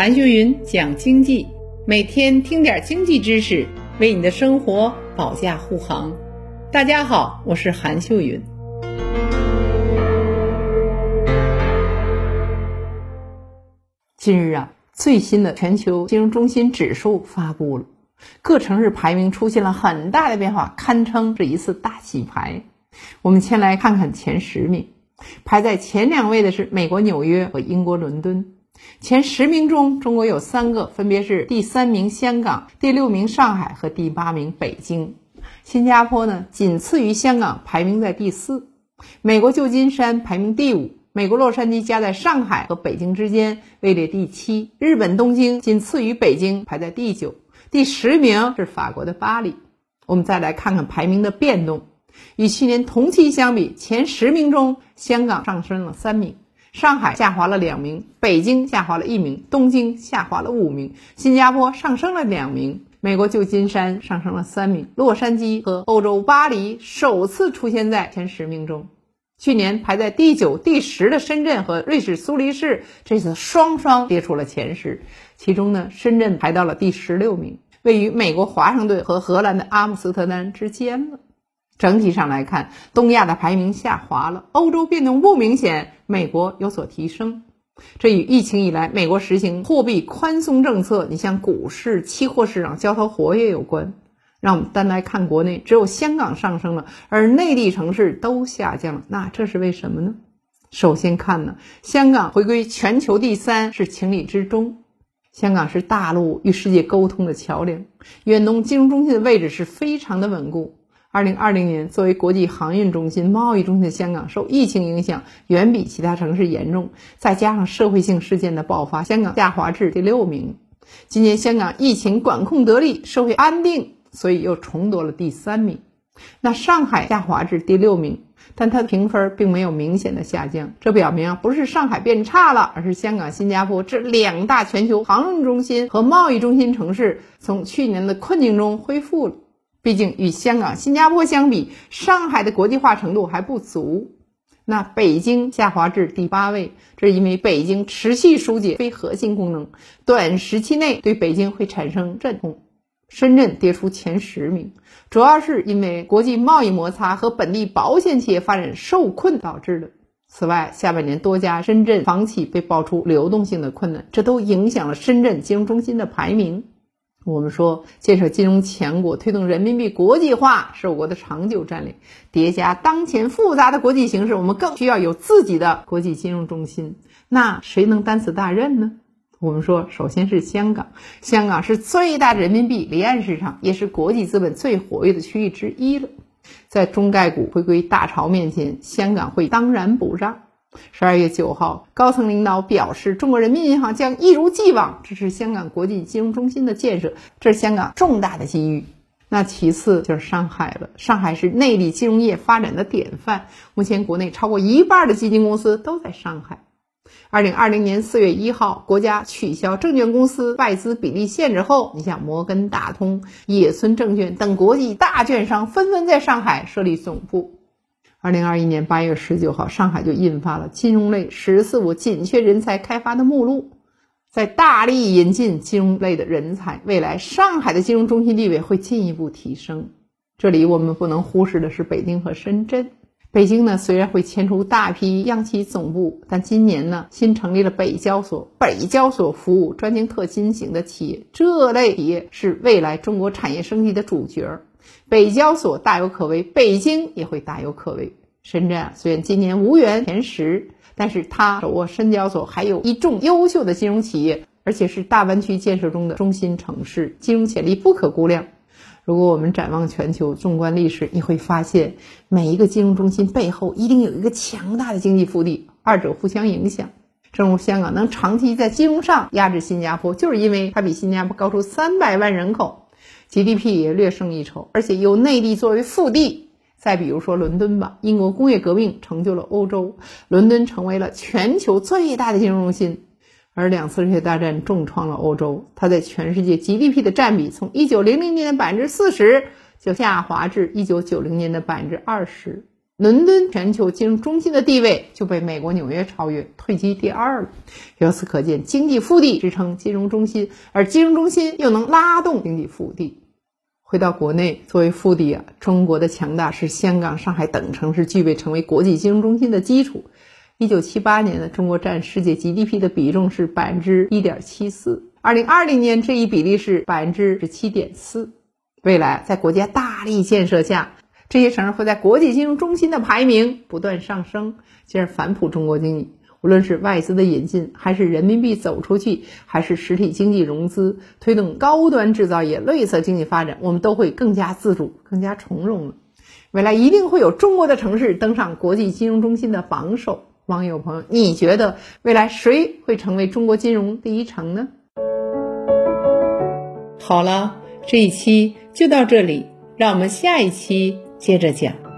韩秀云讲经济，每天听点经济知识，为你的生活保驾护航。大家好，我是韩秀云。近日啊，最新的全球金融中心指数发布了，各城市排名出现了很大的变化，堪称是一次大洗牌。我们先来看看前十名，排在前两位的是美国纽约和英国伦敦。前十名中，中国有三个，分别是第三名香港、第六名上海和第八名北京。新加坡呢，仅次于香港，排名在第四。美国旧金山排名第五，美国洛杉矶夹在上海和北京之间，位列第七。日本东京仅次于北京，排在第九。第十名是法国的巴黎。我们再来看看排名的变动，与去年同期相比，前十名中，香港上升了三名。上海下滑了两名，北京下滑了一名，东京下滑了五名，新加坡上升了两名，美国旧金山上升了三名，洛杉矶和欧洲巴黎首次出现在前十名中。去年排在第九、第十的深圳和瑞士苏黎世这次双双跌出了前十，其中呢，深圳排到了第十六名，位于美国华盛顿和荷兰的阿姆斯特丹之间了。整体上来看，东亚的排名下滑了，欧洲变动不明显，美国有所提升。这与疫情以来美国实行货币宽松政策，你像股市、期货市场交投活跃有关。让我们单来看国内，只有香港上升了，而内地城市都下降了。那这是为什么呢？首先看呢，香港回归全球第三是情理之中。香港是大陆与世界沟通的桥梁，远东金融中心的位置是非常的稳固。二零二零年，作为国际航运中心、贸易中心的香港，受疫情影响远比其他城市严重，再加上社会性事件的爆发，香港下滑至第六名。今年香港疫情管控得力，社会安定，所以又重夺了第三名。那上海下滑至第六名，但它的评分并没有明显的下降，这表明啊，不是上海变差了，而是香港、新加坡这两大全球航运中心和贸易中心城市从去年的困境中恢复了。毕竟与香港、新加坡相比，上海的国际化程度还不足。那北京下滑至第八位，这是因为北京持续疏解非核心功能，短时期内对北京会产生阵痛。深圳跌出前十名，主要是因为国际贸易摩擦和本地保险企业发展受困导致的。此外，下半年多家深圳房企被爆出流动性的困难，这都影响了深圳金融中心的排名。我们说，建设金融强国、推动人民币国际化是我国的长久战略。叠加当前复杂的国际形势，我们更需要有自己的国际金融中心。那谁能担此大任呢？我们说，首先是香港。香港是最大的人民币离岸市场，也是国际资本最活跃的区域之一了。在中概股回归大潮面前，香港会当然不让。十二月九号，高层领导表示，中国人民银行将一如既往支持香港国际金融中心的建设，这是香港重大的机遇。那其次就是上海了，上海是内地金融业发展的典范，目前国内超过一半的基金公司都在上海。二零二零年四月一号，国家取消证券公司外资比例限制后，你像摩根大通、野村证券等国际大券商纷纷在上海设立总部。二零二一年八月十九号，上海就印发了金融类“十四五”紧缺人才开发的目录，在大力引进金融类的人才，未来上海的金融中心地位会进一步提升。这里我们不能忽视的是北京和深圳。北京呢，虽然会迁出大批央企总部，但今年呢，新成立了北交所。北交所服务专精特新型的企业，这类企业是未来中国产业升级的主角。北交所大有可为，北京也会大有可为。深圳啊，虽然今年无缘前十，但是它手握深交所，还有一众优秀的金融企业，而且是大湾区建设中的中心城市，金融潜力不可估量。如果我们展望全球，纵观历史，你会发现每一个金融中心背后一定有一个强大的经济腹地，二者互相影响。正如香港能长期在金融上压制新加坡，就是因为它比新加坡高出三百万人口。GDP 也略胜一筹，而且由内地作为腹地。再比如说伦敦吧，英国工业革命成就了欧洲，伦敦成为了全球最大的金融中心。而两次世界大战重创了欧洲，它在全世界 GDP 的占比从1900年的百分之四十就下滑至1990年的百分之二十。伦敦全球金融中心的地位就被美国纽约超越，退居第二了。由此可见，经济腹地支撑金融中心，而金融中心又能拉动经济腹地。回到国内，作为腹地啊，中国的强大是香港、上海等城市具备成为国际金融中心的基础。一九七八年呢，中国占世界 GDP 的比重是百分之一点七四，二零二零年这一比例是百分之十七点四。未来在国家大力建设下，这些城市会在国际金融中心的排名不断上升，进而反哺中国经济。无论是外资的引进，还是人民币走出去，还是实体经济融资，推动高端制造业、绿色经济发展，我们都会更加自主、更加从容了。未来一定会有中国的城市登上国际金融中心的榜首。网友朋友，你觉得未来谁会成为中国金融第一城呢？好了，这一期就到这里，让我们下一期接着讲。